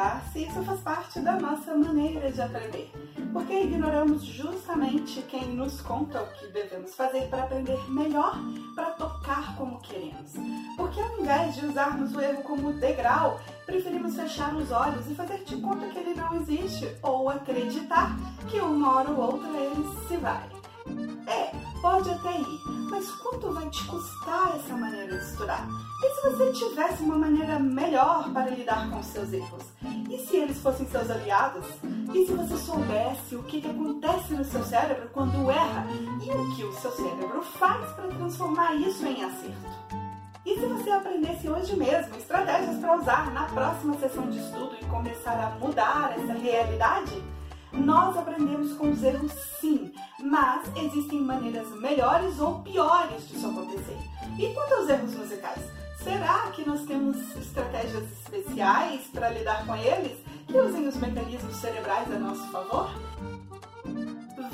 errar se isso faz parte da nossa maneira de aprender. Porque ignoramos justamente quem nos conta o que devemos fazer para aprender melhor, para tocar como queremos. Porque ao invés de usarmos o erro como degrau, preferimos fechar os olhos e fazer de conta que ele não existe, ou acreditar que uma hora ou outra ele se vai. É, pode até ir, mas quanto vai te custar essa maneira de estudar? E se você tivesse uma maneira melhor para lidar com os seus erros? E se eles fossem seus aliados? E se você soubesse o que, que acontece no seu cérebro quando erra e o que o seu cérebro faz para transformar isso em acerto? E se você aprendesse hoje mesmo estratégias para usar na próxima sessão de estudo e começar a mudar essa realidade? Nós aprendemos com os erros sim, mas existem maneiras melhores ou piores disso acontecer. E quanto aos erros musicais? Será que nós temos estratégias especiais para lidar com eles que usem os mecanismos cerebrais a nosso favor?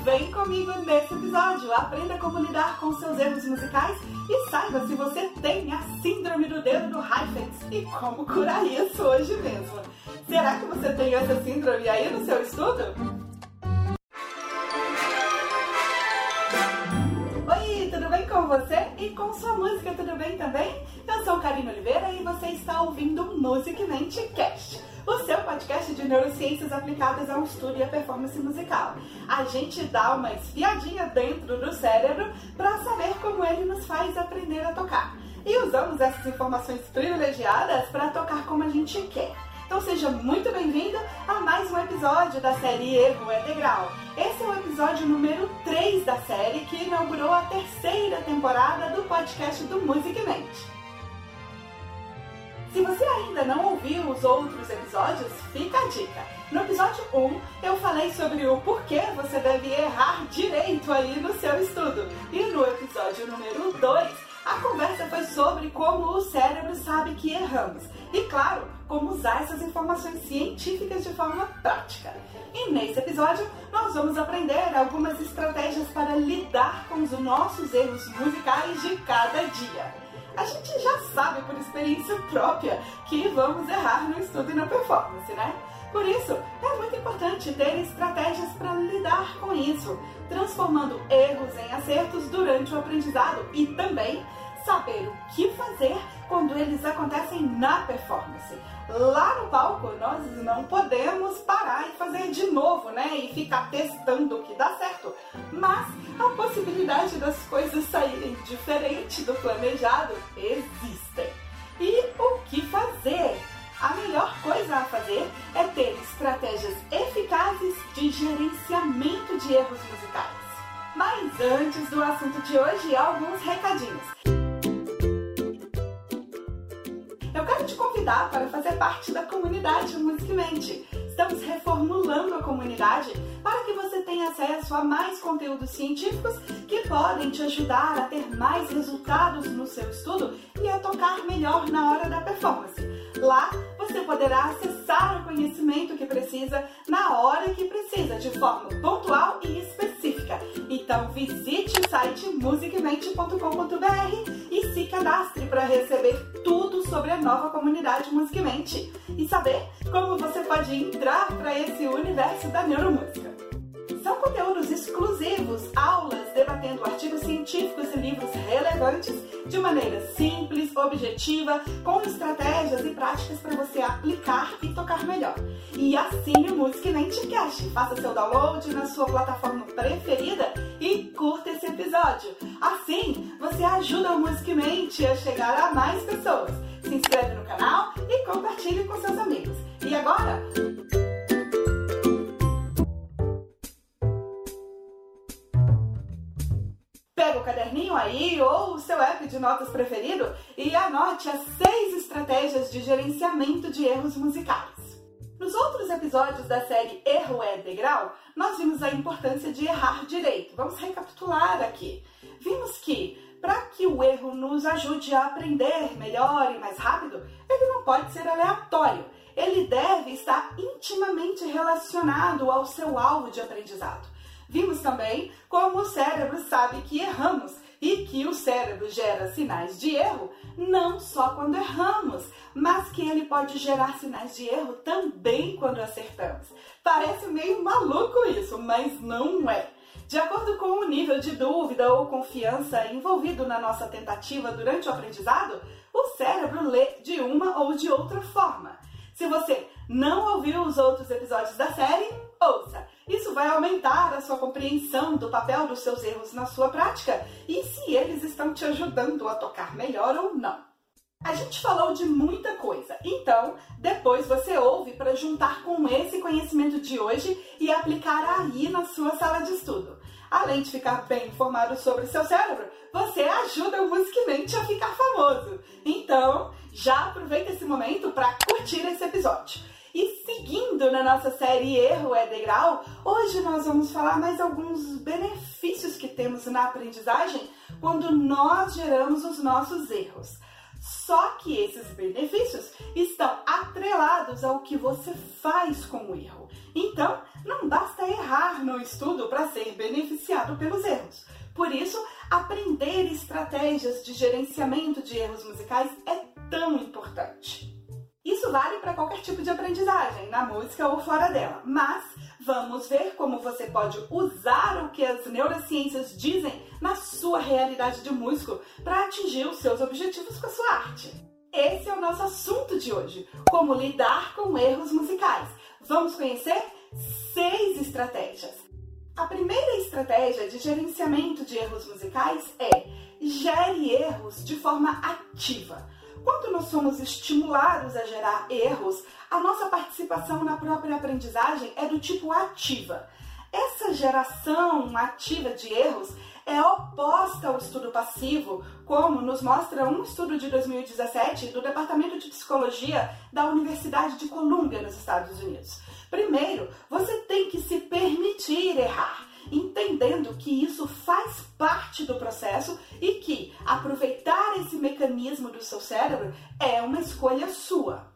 Vem comigo nesse episódio, aprenda como lidar com seus erros musicais e saiba se você tem a síndrome do dedo do Heifetz e como curar isso hoje mesmo. Será que você tem essa síndrome aí no seu estudo? Sua música, tudo bem também? Eu sou Karina Oliveira e você está ouvindo Musicmente Cast, o seu podcast de neurociências aplicadas ao estudo e à performance musical. A gente dá uma espiadinha dentro do cérebro para saber como ele nos faz aprender a tocar. E usamos essas informações privilegiadas para tocar como a gente quer. Então seja muito bem-vindo a mais um episódio da série Erro é Degrau. Esse é o episódio número 3 da série que inaugurou a terceira temporada do podcast do Musicmente. Se você ainda não ouviu os outros episódios, fica a dica. No episódio 1, eu falei sobre o porquê você deve errar direito aí no seu estudo. E no episódio número 2, a conversa foi sobre como o cérebro sabe que erramos e, claro, como usar essas informações científicas de forma prática. E nesse episódio, nós vamos aprender algumas estratégias para lidar com os nossos erros musicais de cada dia. A gente já sabe por experiência própria que vamos errar no estudo e na performance, né? Por isso, é muito importante ter estratégias para lidar com isso, transformando erros em acertos durante o aprendizado e também saber o que fazer quando eles acontecem na performance. Lá no palco, nós não podemos parar e fazer de novo, né? E ficar testando o que dá certo. Mas a possibilidade das coisas saírem diferente do planejado existem. E o que fazer? A melhor coisa a fazer é ter estratégias eficazes de gerenciamento de erros musicais. Mas antes do assunto de hoje, alguns recadinhos. Eu quero te convidar para fazer parte da comunidade Musicmente. Estamos reformulando a comunidade para que você tenha acesso a mais conteúdos científicos que podem te ajudar a ter mais resultados no seu estudo e a tocar melhor na hora da performance. Lá você poderá acessar o conhecimento que precisa na hora que precisa, de forma pontual e específica. Então visite o site musicmente.com.br e se cadastre para receber tudo sobre a nova comunidade Musicmente e saber como você pode entrar para esse universo da neuromúsica. São conteúdos exclusivos, aulas debatendo artigos científicos e livros relevantes de maneira simples, objetiva, com estratégias e práticas para você aplicar e tocar melhor. E assine o Music Cash, faça seu download na sua plataforma preferida e curta esse episódio. Assim, você ajuda o Music a chegar a mais pessoas. Se inscreve no canal e compartilhe com seus amigos. E agora, caderninho aí ou o seu app de notas preferido e anote as seis estratégias de gerenciamento de erros musicais. Nos outros episódios da série Erro é Degrau, nós vimos a importância de errar direito. Vamos recapitular aqui. Vimos que, para que o erro nos ajude a aprender melhor e mais rápido, ele não pode ser aleatório. Ele deve estar intimamente relacionado ao seu alvo de aprendizado. Vimos também como o cérebro sabe que erramos e que o cérebro gera sinais de erro não só quando erramos, mas que ele pode gerar sinais de erro também quando acertamos. Parece meio maluco isso, mas não é. De acordo com o nível de dúvida ou confiança envolvido na nossa tentativa durante o aprendizado, o cérebro lê de uma ou de outra forma. Se você não ouviu os outros episódios da série, ouça. Isso vai aumentar a sua compreensão do papel dos seus erros na sua prática e se eles estão te ajudando a tocar melhor ou não. A gente falou de muita coisa, então depois você ouve para juntar com esse conhecimento de hoje e aplicar aí na sua sala de estudo. Além de ficar bem informado sobre o seu cérebro, você ajuda o Musicmente a ficar famoso. Então, já aproveita esse momento para curtir esse episódio. E seguindo na nossa série Erro é Degrau, hoje nós vamos falar mais alguns benefícios que temos na aprendizagem quando nós geramos os nossos erros. Só que esses benefícios estão atrelados ao que você faz com o erro. Então, não basta errar no estudo para ser beneficiado pelos erros. Por isso, aprender estratégias de gerenciamento de erros musicais é tão importante. Isso vale para qualquer tipo de aprendizagem, na música ou fora dela. Mas vamos ver como você pode usar o que as neurociências dizem na sua realidade de músico para atingir os seus objetivos com a sua arte. Esse é o nosso assunto de hoje: como lidar com erros musicais. Vamos conhecer seis estratégias. A primeira estratégia de gerenciamento de erros musicais é gere erros de forma ativa. Quando nós somos estimulados a gerar erros, a nossa participação na própria aprendizagem é do tipo ativa. Essa geração ativa de erros é oposta ao estudo passivo, como nos mostra um estudo de 2017 do Departamento de Psicologia da Universidade de Columbia, nos Estados Unidos. Primeiro, você tem que se permitir errar entendendo que isso faz parte do processo e que aproveitar esse mecanismo do seu cérebro é uma escolha sua.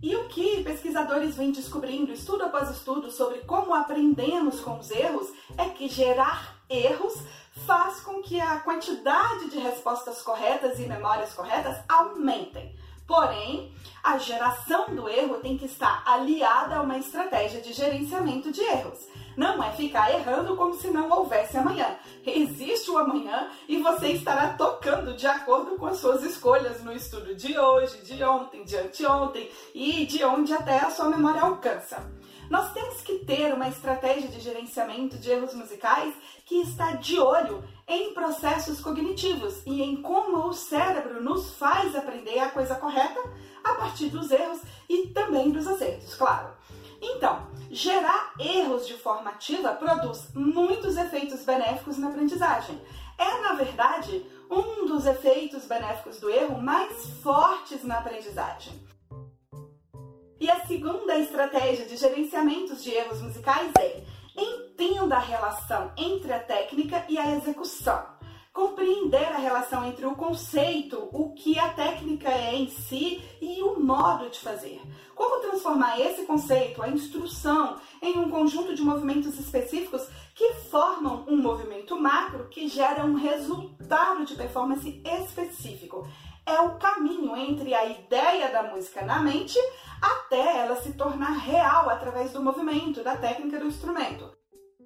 E o que pesquisadores vêm descobrindo, estudo após estudo, sobre como aprendemos com os erros, é que gerar erros faz com que a quantidade de respostas corretas e memórias corretas aumentem. Porém, a geração do erro tem que estar aliada a uma estratégia de gerenciamento de erros. Não é ficar errando como se não houvesse amanhã. Existe o amanhã e você estará tocando de acordo com as suas escolhas no estudo de hoje, de ontem, de anteontem e de onde até a sua memória alcança. Nós temos que ter uma estratégia de gerenciamento de erros musicais que está de olho em processos cognitivos e em como o cérebro nos faz aprender a coisa correta a partir dos erros e também dos acertos, claro. Então, gerar erros de forma ativa produz muitos efeitos benéficos na aprendizagem. É, na verdade, um dos efeitos benéficos do erro mais fortes na aprendizagem. E a segunda estratégia de gerenciamento de erros musicais é entenda a relação entre a técnica e a execução. Compreender a relação entre o conceito, o que a técnica é em si e o modo de fazer. Como transformar esse conceito, a instrução, em um conjunto de movimentos específicos que formam um movimento macro que gera um resultado de performance específico é o caminho entre a ideia da música na mente até ela se tornar real através do movimento, da técnica do instrumento.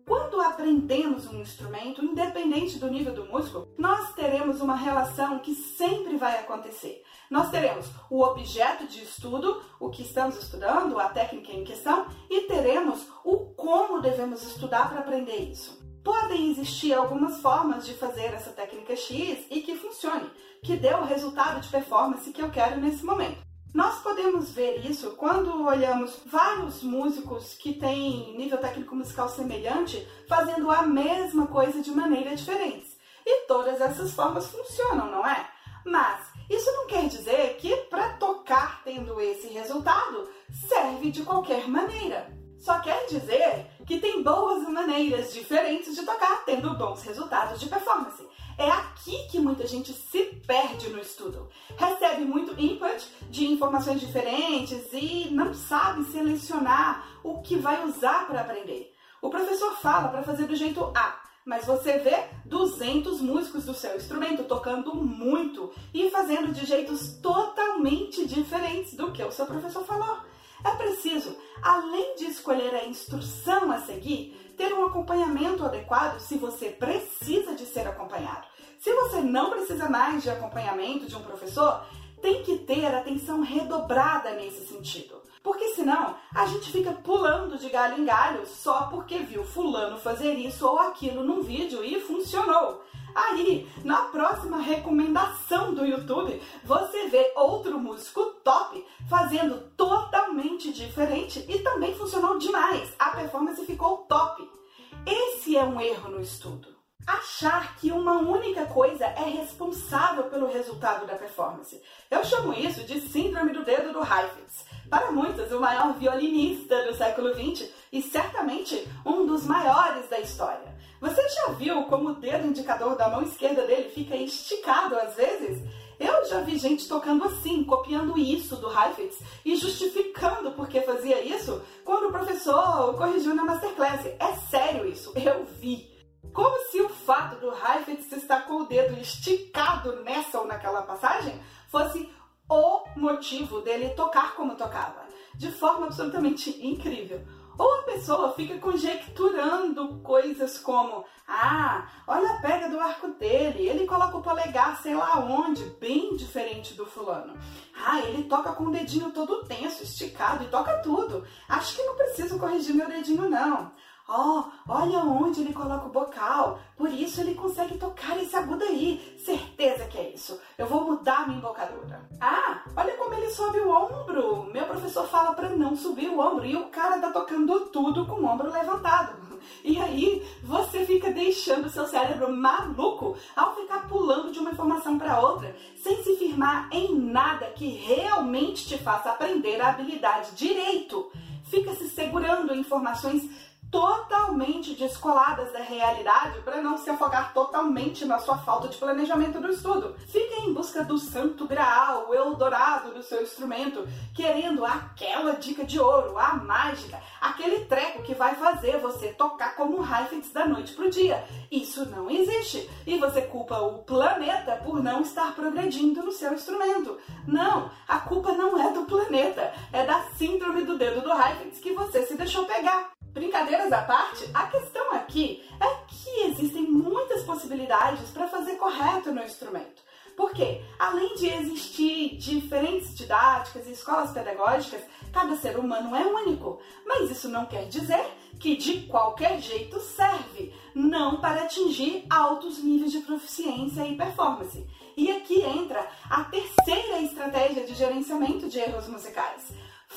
Quando aprendemos um instrumento, independente do nível do músico, nós teremos uma relação que sempre vai acontecer. Nós teremos o objeto de estudo, o que estamos estudando, a técnica em questão, e teremos o como devemos estudar para aprender isso. Podem existir algumas formas de fazer essa técnica X e que funcione, que dê o resultado de performance que eu quero nesse momento. Nós podemos ver isso quando olhamos vários músicos que têm nível técnico musical semelhante fazendo a mesma coisa de maneira diferente. E todas essas formas funcionam, não é? Mas isso não quer dizer que para tocar tendo esse resultado serve de qualquer maneira. Só quer dizer que tem boas maneiras diferentes de tocar, tendo bons resultados de performance. É aqui que muita gente se perde no estudo. Recebe muito input de informações diferentes e não sabe selecionar o que vai usar para aprender. O professor fala para fazer do jeito A, mas você vê 200 músicos do seu instrumento tocando muito e fazendo de jeitos totalmente diferentes do que o seu professor falou. É preciso, além de escolher a instrução a seguir, ter um acompanhamento adequado se você precisa de ser acompanhado. Se você não precisa mais de acompanhamento de um professor, tem que ter atenção redobrada nesse sentido. Porque senão a gente fica pulando de galho em galho só porque viu fulano fazer isso ou aquilo num vídeo e funcionou. Aí, na próxima recomendação do YouTube, você vê outro músico top fazendo totalmente diferente e também funcionou demais. A performance ficou top. Esse é um erro no estudo. Achar que uma única coisa é responsável pelo resultado da performance. Eu chamo isso de síndrome do dedo do Heifetz. Para muitos, o maior violinista do século XX e certamente um dos maiores da história. Você já viu como o dedo indicador da mão esquerda dele fica esticado às vezes? Eu já vi gente tocando assim, copiando isso do Heifetz e justificando por que fazia isso quando o professor corrigiu na masterclass. É sério isso, eu vi. Como se o fato do Heifetz estar com o dedo esticado nessa ou naquela passagem fosse o motivo dele tocar como tocava, de forma absolutamente incrível. Ou a pessoa fica conjecturando coisas como: ah, olha a pega do arco dele, ele coloca o polegar sei lá onde, bem diferente do fulano. Ah, ele toca com o dedinho todo tenso, esticado e toca tudo. Acho que não preciso corrigir meu dedinho, não. Ó, oh, olha onde ele coloca o bocal. Por isso ele consegue tocar esse agudo aí. Certeza que é isso. Eu vou mudar minha embocadura. Ah, olha como ele sobe o ombro. Meu professor fala para não subir o ombro e o cara tá tocando tudo com o ombro levantado. E aí você fica deixando seu cérebro maluco ao ficar pulando de uma informação para outra, sem se firmar em nada que realmente te faça aprender a habilidade direito. Fica se segurando em informações totalmente descoladas da realidade para não se afogar totalmente na sua falta de planejamento do estudo. Fique em busca do santo graal, o Eldorado do seu instrumento, querendo aquela dica de ouro, a mágica, aquele treco que vai fazer você tocar como um Heifetz da noite pro dia. Isso não existe e você culpa o planeta por não estar progredindo no seu instrumento. Não, a culpa não é do planeta, é da síndrome do dedo do Heifetz que você se deixou pegar. Brincadeiras à parte, a questão aqui é que existem muitas possibilidades para fazer correto no instrumento. Porque, além de existir diferentes didáticas e escolas pedagógicas, cada ser humano é único. Mas isso não quer dizer que de qualquer jeito serve, não para atingir altos níveis de proficiência e performance. E aqui entra a terceira estratégia de gerenciamento de erros musicais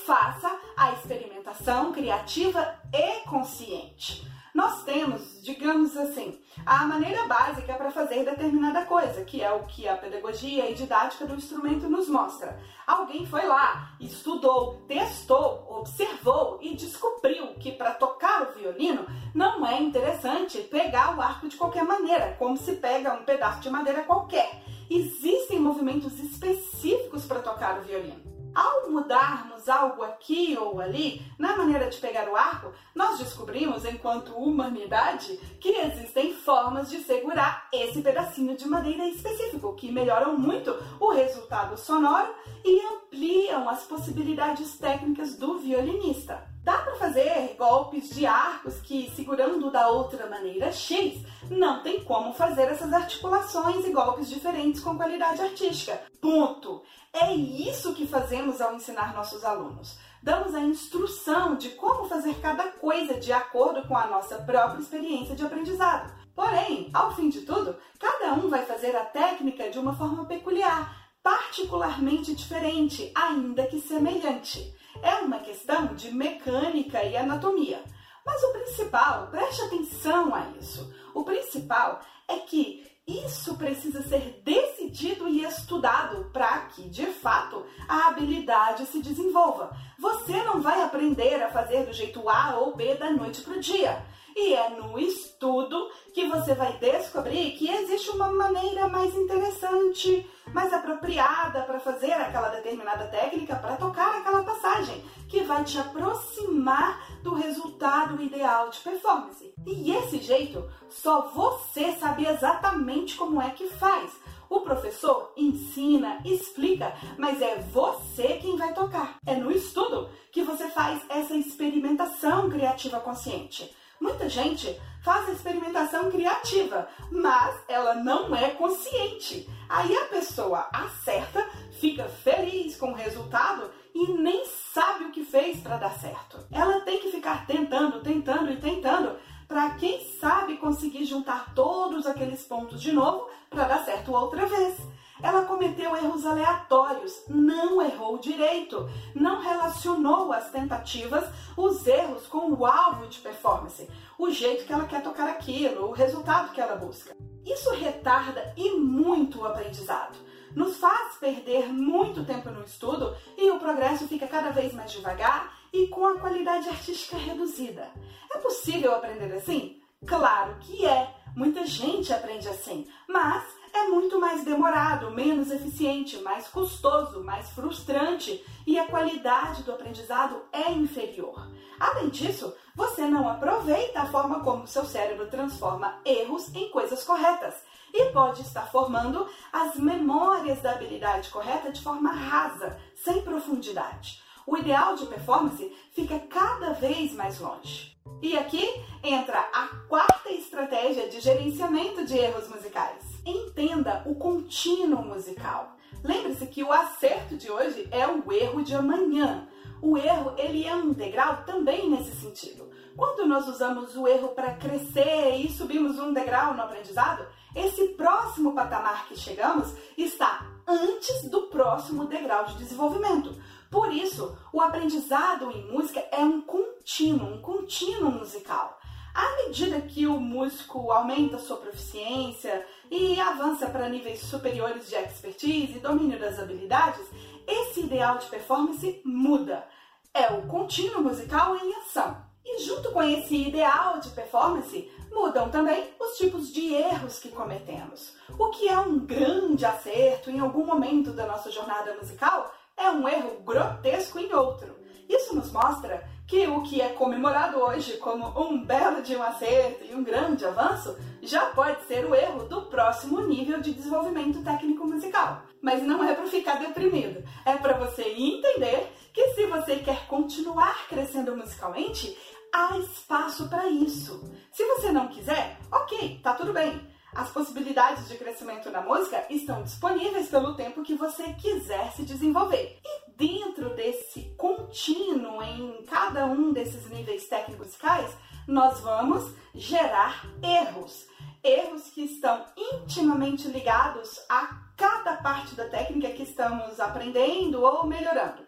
faça a experimentação criativa e consciente. Nós temos, digamos assim, a maneira básica para fazer determinada coisa, que é o que a pedagogia e didática do instrumento nos mostra. Alguém foi lá, estudou, testou, observou e descobriu que para tocar o violino não é interessante pegar o arco de qualquer maneira, como se pega um pedaço de madeira qualquer. Existem movimentos específicos para tocar o violino. Ao mudarmos algo aqui ou ali na maneira de pegar o arco, nós descobrimos, enquanto humanidade, que existem formas de segurar esse pedacinho de madeira específico que melhoram muito o resultado sonoro e ampliam as possibilidades técnicas do violinista. Dá para fazer golpes de arcos que, segurando da outra maneira X, não tem como fazer essas articulações e golpes diferentes com qualidade artística. Ponto! É isso que fazemos ao ensinar nossos alunos. Damos a instrução de como fazer cada coisa de acordo com a nossa própria experiência de aprendizado. Porém, ao fim de tudo, cada um vai fazer a técnica de uma forma peculiar, particularmente diferente, ainda que semelhante. É uma questão de mecânica e anatomia. Mas o principal, preste atenção a isso, o principal é que isso precisa ser decidido e estudado para que, de fato, a habilidade se desenvolva. Você não vai aprender a fazer do jeito A ou B da noite para o dia. E é no estudo que você vai descobrir que existe uma maneira mais interessante, mais apropriada para fazer aquela determinada técnica, para tocar aquela passagem, que vai te aproximar do resultado ideal de performance. E esse jeito, só você sabe exatamente como é que faz. O professor ensina, explica, mas é você quem vai tocar. É no estudo que você faz essa experimentação criativa consciente. Muita gente faz a experimentação criativa, mas ela não é consciente. Aí a pessoa acerta, fica feliz com o resultado e nem sabe o que fez para dar certo. Ela tem que ficar tentando, tentando e tentando para quem sabe conseguir juntar todos aqueles pontos de novo para dar certo outra vez. Ela cometeu erros aleatórios, não errou direito, não relacionou as tentativas, os erros com o alvo de performance, o jeito que ela quer tocar aquilo, o resultado que ela busca. Isso retarda e muito o aprendizado nos faz perder muito tempo no estudo e o progresso fica cada vez mais devagar e com a qualidade artística reduzida. É possível aprender assim? Claro que é. Muita gente aprende assim, mas é muito mais demorado, menos eficiente, mais custoso, mais frustrante e a qualidade do aprendizado é inferior. Além disso, você não aproveita a forma como seu cérebro transforma erros em coisas corretas e pode estar formando as memórias da habilidade correta de forma rasa, sem profundidade. O ideal de performance fica cada vez mais longe. E aqui entra a quarta estratégia de gerenciamento de erros musicais. Entenda o contínuo musical. Lembre-se que o acerto de hoje é o erro de amanhã. O erro ele é um degrau também nesse sentido. Quando nós usamos o erro para crescer e subimos um degrau no aprendizado, esse próximo patamar que chegamos está antes do próximo degrau de desenvolvimento. Por isso, o aprendizado em música é um contínuo, um contínuo musical. À medida que o músico aumenta sua proficiência e avança para níveis superiores de expertise e domínio das habilidades, esse ideal de performance muda. É o contínuo musical em ação. E junto com esse ideal de performance, mudam também os tipos de erros que cometemos. O que é um grande acerto em algum momento da nossa jornada musical é um erro grotesco em outro. Isso nos mostra que o que é comemorado hoje como um belo de um acerto e um grande avanço já pode ser o erro do próximo nível de desenvolvimento técnico musical. Mas não é para ficar deprimido, é para você entender que se você quer continuar crescendo musicalmente, há espaço para isso. Se você não quiser, ok, tá tudo bem. As possibilidades de crescimento na música estão disponíveis pelo tempo que você quiser se desenvolver. E dentro desse contínuo em cada um desses níveis técnicos musicais, nós vamos gerar erros. Erros que estão intimamente ligados a cada parte da técnica que estamos aprendendo ou melhorando.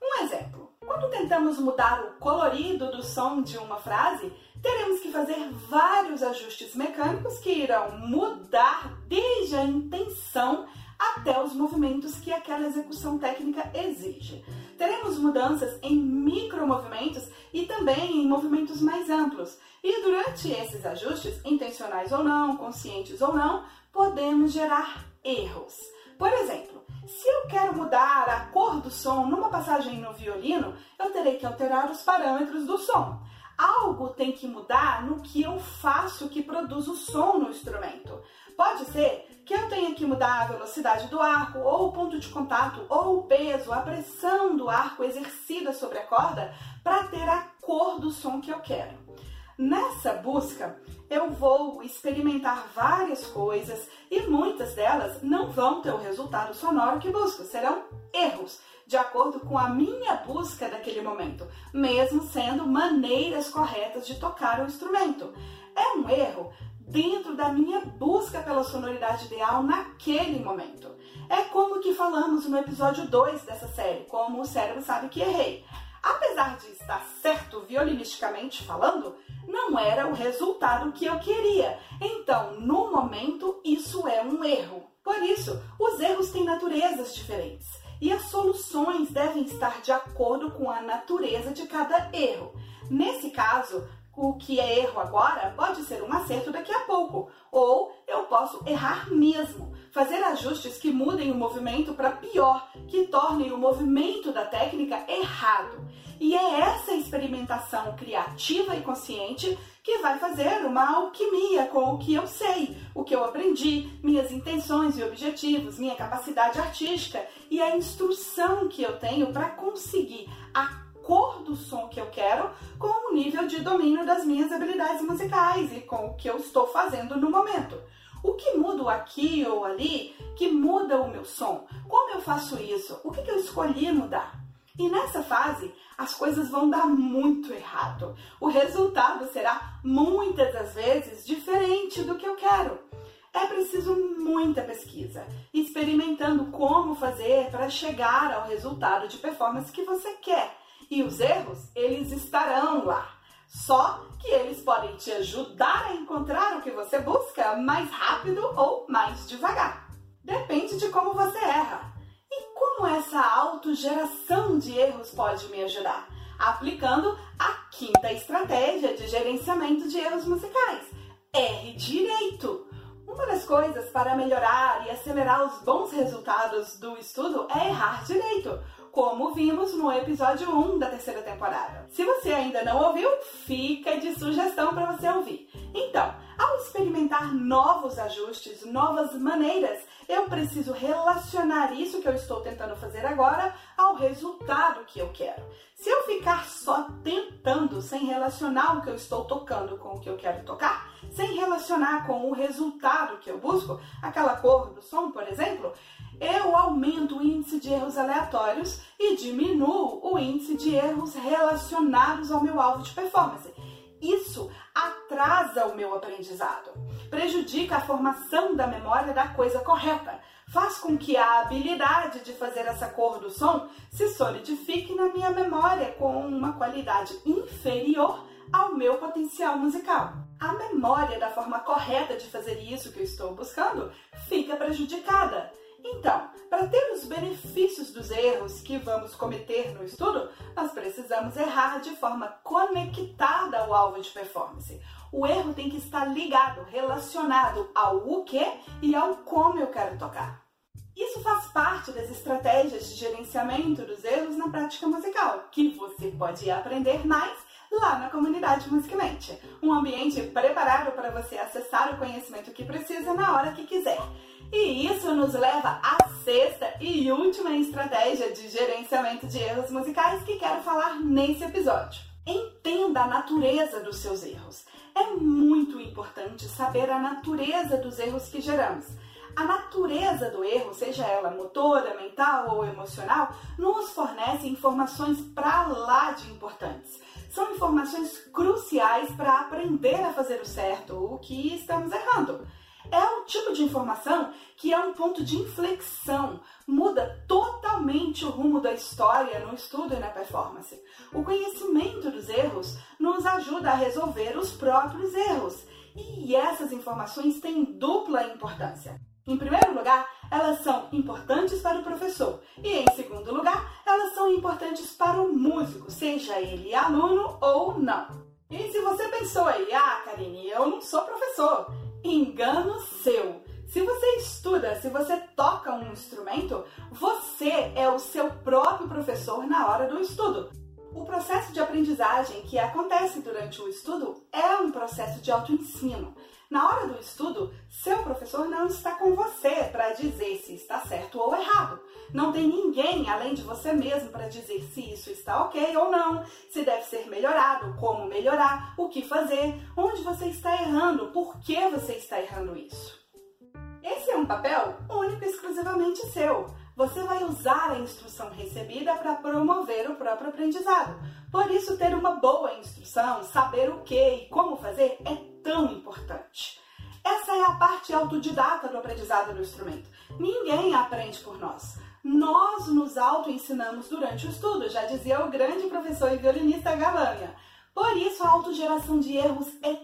Um exemplo: quando tentamos mudar o colorido do som de uma frase, teremos que fazer vários ajustes mecânicos que irão mudar desde a intenção até os movimentos que aquela execução técnica exige. Teremos mudanças em micromovimentos e também em movimentos mais amplos. E durante esses ajustes, intencionais ou não, conscientes ou não, podemos gerar erros. Por exemplo, se eu quero mudar a cor do som numa passagem no violino, eu terei que alterar os parâmetros do som. Algo tem que mudar no que eu faço que produz o som no instrumento. Pode ser que eu tenha que mudar a velocidade do arco, ou o ponto de contato, ou o peso, a pressão do arco exercida sobre a corda para ter a cor do som que eu quero. Nessa busca, eu vou experimentar várias coisas e muitas delas não vão ter o resultado sonoro que busco, serão erros, de acordo com a minha busca daquele momento, mesmo sendo maneiras corretas de tocar o instrumento. É um erro dentro da minha busca pela sonoridade ideal naquele momento. É como que falamos no episódio 2 dessa série, como o cérebro sabe que errei. Apesar de estar certo violinisticamente falando, não era o resultado que eu queria. Então, no momento, isso é um erro. Por isso, os erros têm naturezas diferentes e as soluções devem estar de acordo com a natureza de cada erro. Nesse caso, o que é erro agora pode ser um acerto daqui a pouco, ou eu posso errar mesmo, fazer ajustes que mudem o movimento para pior, que tornem o movimento da técnica errado. E é essa experimentação criativa e consciente que vai fazer uma alquimia com o que eu sei, o que eu aprendi, minhas intenções e objetivos, minha capacidade artística e a instrução que eu tenho para conseguir a cor do som que eu quero com o nível de domínio das minhas habilidades musicais e com o que eu estou fazendo no momento. O que muda aqui ou ali que muda o meu som? Como eu faço isso? O que eu escolhi mudar? E nessa fase, as coisas vão dar muito errado. O resultado será muitas das vezes diferente do que eu quero. É preciso muita pesquisa, experimentando como fazer para chegar ao resultado de performance que você quer. E os erros, eles estarão lá. Só que eles podem te ajudar a encontrar o que você busca mais rápido ou mais devagar. Depende de como você erra. E como essa autogeração de erros pode me ajudar? Aplicando a quinta estratégia de gerenciamento de erros musicais. R direito. Uma das coisas para melhorar e acelerar os bons resultados do estudo é errar direito, como vimos no episódio 1 da terceira temporada. Se você ainda não ouviu, fica de sugestão para você ouvir. Então, ao experimentar novos ajustes, novas maneiras, eu preciso relacionar isso que eu estou tentando fazer agora ao resultado que eu quero. Se eu ficar só tentando, sem relacionar o que eu estou tocando com o que eu quero tocar, sem relacionar com o resultado que eu busco, aquela cor do som, por exemplo, eu aumento o índice de erros aleatórios e diminuo o índice de erros relacionados ao meu alvo de performance. Isso atrasa o meu aprendizado, prejudica a formação da memória da coisa correta, faz com que a habilidade de fazer essa cor do som se solidifique na minha memória com uma qualidade inferior ao meu potencial musical. A memória da forma correta de fazer isso que eu estou buscando fica prejudicada. Então, para ter os benefícios dos erros que vamos cometer no estudo, nós precisamos errar de forma conectada ao alvo de performance. O erro tem que estar ligado, relacionado ao o que e ao como eu quero tocar. Isso faz parte das estratégias de gerenciamento dos erros na prática musical, que você pode aprender mais lá na comunidade Musicamente, um ambiente preparado para você acessar o conhecimento que precisa na hora que quiser. E isso nos leva à sexta e última estratégia de gerenciamento de erros musicais que quero falar nesse episódio. Entenda a natureza dos seus erros. É muito importante saber a natureza dos erros que geramos. A natureza do erro, seja ela motora, mental ou emocional, nos fornece informações para lá de importantes. São informações cruciais para aprender a fazer o certo, o que estamos errando é o tipo de informação que é um ponto de inflexão, muda totalmente o rumo da história no estudo e na performance. O conhecimento dos erros nos ajuda a resolver os próprios erros, e essas informações têm dupla importância. Em primeiro lugar, elas são importantes para o professor, e em segundo lugar, elas são importantes para o músico, seja ele aluno ou não. E se você pensou aí, ah, Karine, eu não sou professor, engano seu. Se você estuda, se você toca um instrumento, você é o seu próprio professor na hora do estudo. O processo de aprendizagem que acontece durante o estudo é um processo de autoensino. Na hora do estudo, seu professor não está com você para dizer se está certo ou errado. Não tem ninguém além de você mesmo para dizer se isso está ok ou não, se deve ser melhorado, como melhorar, o que fazer, onde você está errando, por que você está errando isso. Esse é um papel único e exclusivamente seu. Você vai usar a instrução recebida para promover o próprio aprendizado. Por isso, ter uma boa instrução, saber o que e como fazer é tão importante. Essa é a parte autodidata do aprendizado do instrumento. Ninguém aprende por nós. Nós nos auto-ensinamos durante o estudo, já dizia o grande professor e violinista Galanha. Por isso, a autogeração de erros é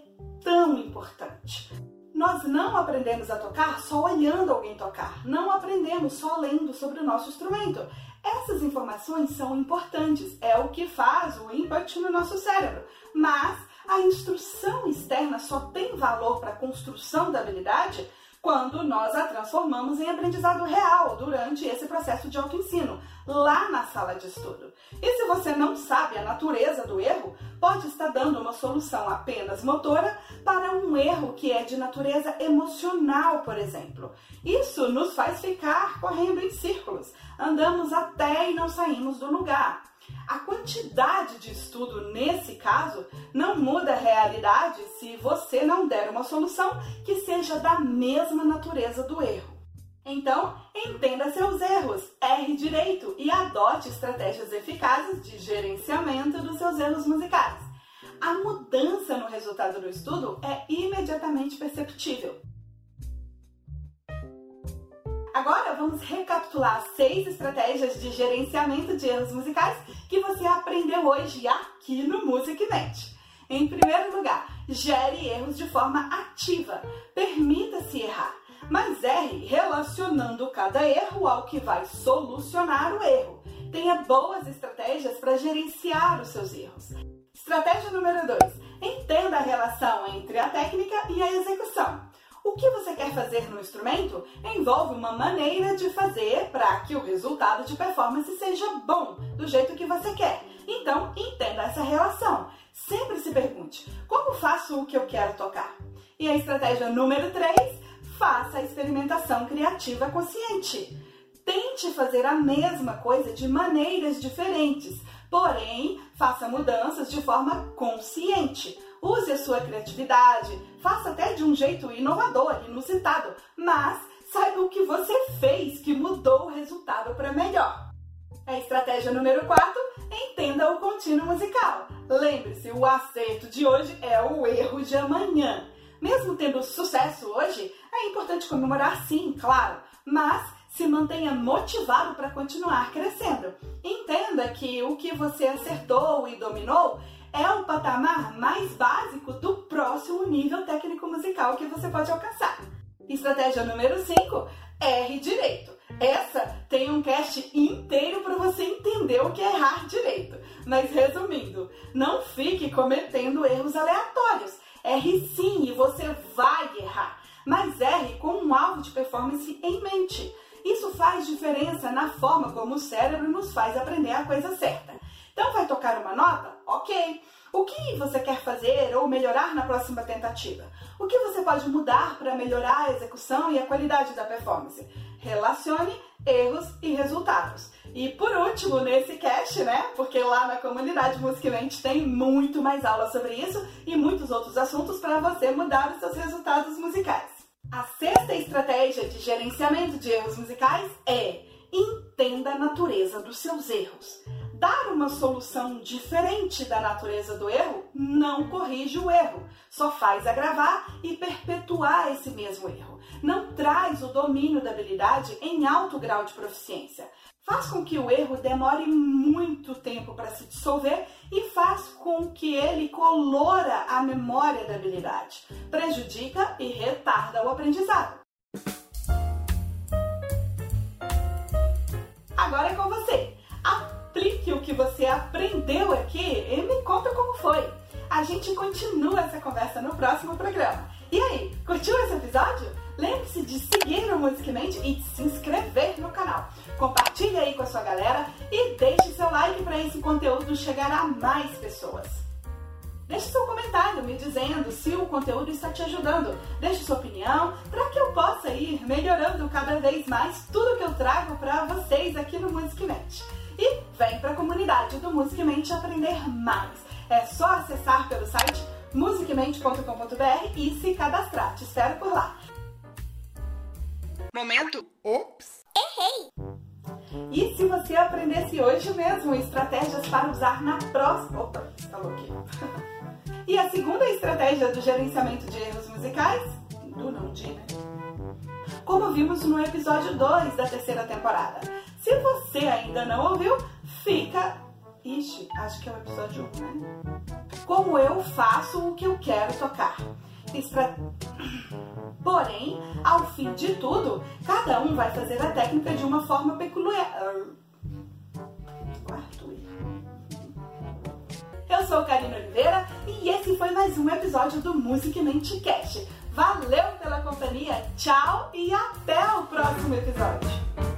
tão importante. Nós não aprendemos a tocar só olhando alguém tocar, não aprendemos só lendo sobre o nosso instrumento. Essas informações são importantes, é o que faz o input no nosso cérebro, mas a instrução externa só tem valor para a construção da habilidade quando nós a transformamos em aprendizado real durante esse processo de autoensino, lá na sala de estudo. E se você não sabe a natureza do erro, pode estar dando uma solução apenas motora para um erro que é de natureza emocional, por exemplo. Isso nos faz ficar correndo em círculos, andamos até e não saímos do lugar. A quantidade de estudo nesse caso não muda a realidade se você não der uma solução que seja da mesma natureza do erro. Então, entenda seus erros, erre direito e adote estratégias eficazes de gerenciamento dos seus erros musicais. A mudança no resultado do estudo é imediatamente perceptível. Agora vamos recapitular seis estratégias de gerenciamento de erros musicais que você aprendeu hoje aqui no Musicnet. Em primeiro lugar, gere erros de forma ativa. Permita-se errar, mas erre relacionando cada erro ao que vai solucionar o erro. Tenha boas estratégias para gerenciar os seus erros. Estratégia número 2: entenda a relação entre a técnica e a execução. O que você quer fazer no instrumento envolve uma maneira de fazer para que o resultado de performance seja bom, do jeito que você quer. Então, entenda essa relação. Sempre se pergunte: como faço o que eu quero tocar? E a estratégia número 3: faça a experimentação criativa consciente. Tente fazer a mesma coisa de maneiras diferentes, porém, faça mudanças de forma consciente. Use a sua criatividade, faça até de um jeito inovador, inusitado, mas saiba o que você fez que mudou o resultado para melhor. A estratégia número 4, entenda o contínuo musical. Lembre-se, o acerto de hoje é o erro de amanhã. Mesmo tendo sucesso hoje, é importante comemorar sim, claro, mas se mantenha motivado para continuar crescendo. Entenda que o que você acertou e dominou é o patamar mais básico do próximo nível técnico musical que você pode alcançar. Estratégia número 5, R direito. Essa tem um cast inteiro para você entender o que é errar direito. Mas resumindo, não fique cometendo erros aleatórios. Erre sim e você vai errar, mas erre com um alvo de performance em mente. Isso faz diferença na forma como o cérebro nos faz aprender a coisa certa. Então, vai tocar uma nota? Ok. O que você quer fazer ou melhorar na próxima tentativa? O que você pode mudar para melhorar a execução e a qualidade da performance? Relacione erros e resultados. E por último, nesse cast, né? Porque lá na comunidade Musicamente tem muito mais aula sobre isso e muitos outros assuntos para você mudar os seus resultados musicais. A sexta estratégia de gerenciamento de erros musicais é entenda a natureza dos seus erros. Dar uma solução diferente da natureza do erro não corrige o erro, só faz agravar e perpetuar esse mesmo erro. Não traz o domínio da habilidade em alto grau de proficiência. Faz com que o erro demore muito tempo para se dissolver e faz com que ele colora a memória da habilidade, prejudica e retarda o aprendizado. Agora é com você que você aprendeu aqui e me conta como foi. A gente continua essa conversa no próximo programa. E aí, curtiu esse episódio? Lembre-se de seguir o Musicamente e de se inscrever no canal. Compartilhe aí com a sua galera e deixe seu like para esse conteúdo chegar a mais pessoas. Deixe seu comentário me dizendo se o conteúdo está te ajudando. Deixe sua opinião para que eu possa ir melhorando cada vez mais tudo que eu trago para vocês aqui no Musicmente e vem para a comunidade do Musicamente aprender mais. É só acessar pelo site musicmente.com.br e se cadastrar. Te espero por lá. Momento. Ops. Errei. E se você aprendesse hoje mesmo estratégias para usar na próxima. Opa, falou aqui. e a segunda estratégia do gerenciamento de erros musicais? Do não de, né? Como vimos no episódio 2 da terceira temporada se você ainda não ouviu, fica. Ixi, acho que é o episódio 1, né? Como eu faço o que eu quero tocar. Estra... Porém, ao fim de tudo, cada um vai fazer a técnica de uma forma peculiar. Eu sou Karina Oliveira e esse foi mais um episódio do Music Mente Cast. Valeu pela companhia, tchau e até o próximo episódio!